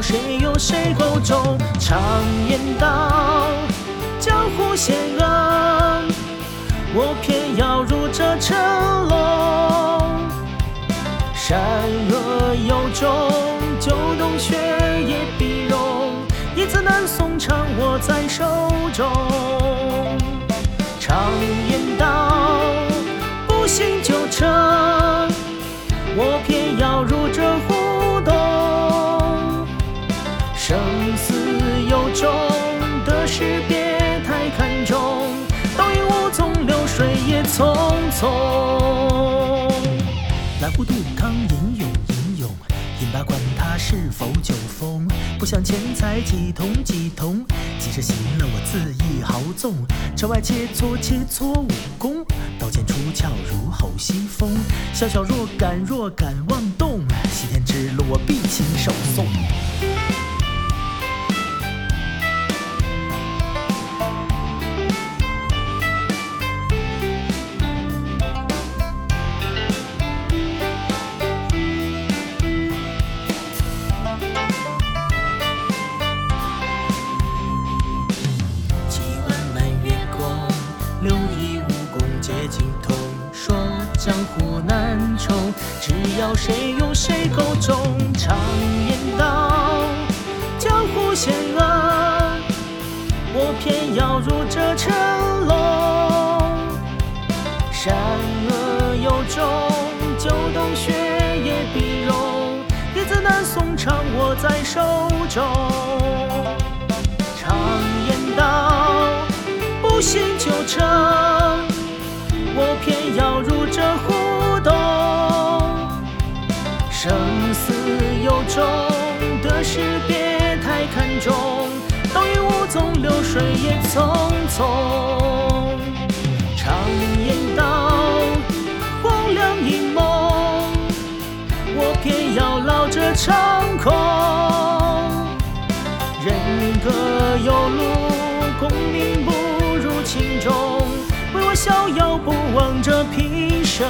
谁有谁厚重。常言道，江湖险恶，我偏要入这城笼。善恶有终，九冬雪也必融。一字难诵，常握在手中。管他是否酒疯。不想钱财几铜几铜，几时行了我恣意豪纵。城外切磋切磋武功，刀剑出鞘如吼西风。小小若敢若敢妄动，西天之路我必亲手送。只要谁有谁够重。常言道，江湖险恶，我偏要入这城笼。善恶有终，九冬雪也必融。一字难诵，常握在手中。常言道，不信就成，我偏要入这生死有种，得失别太看重。倒影无踪，流水也匆匆。常言道，黄粱一梦，我偏要老这长空。人各有路，功名不如情重。唯我逍遥不枉这平生。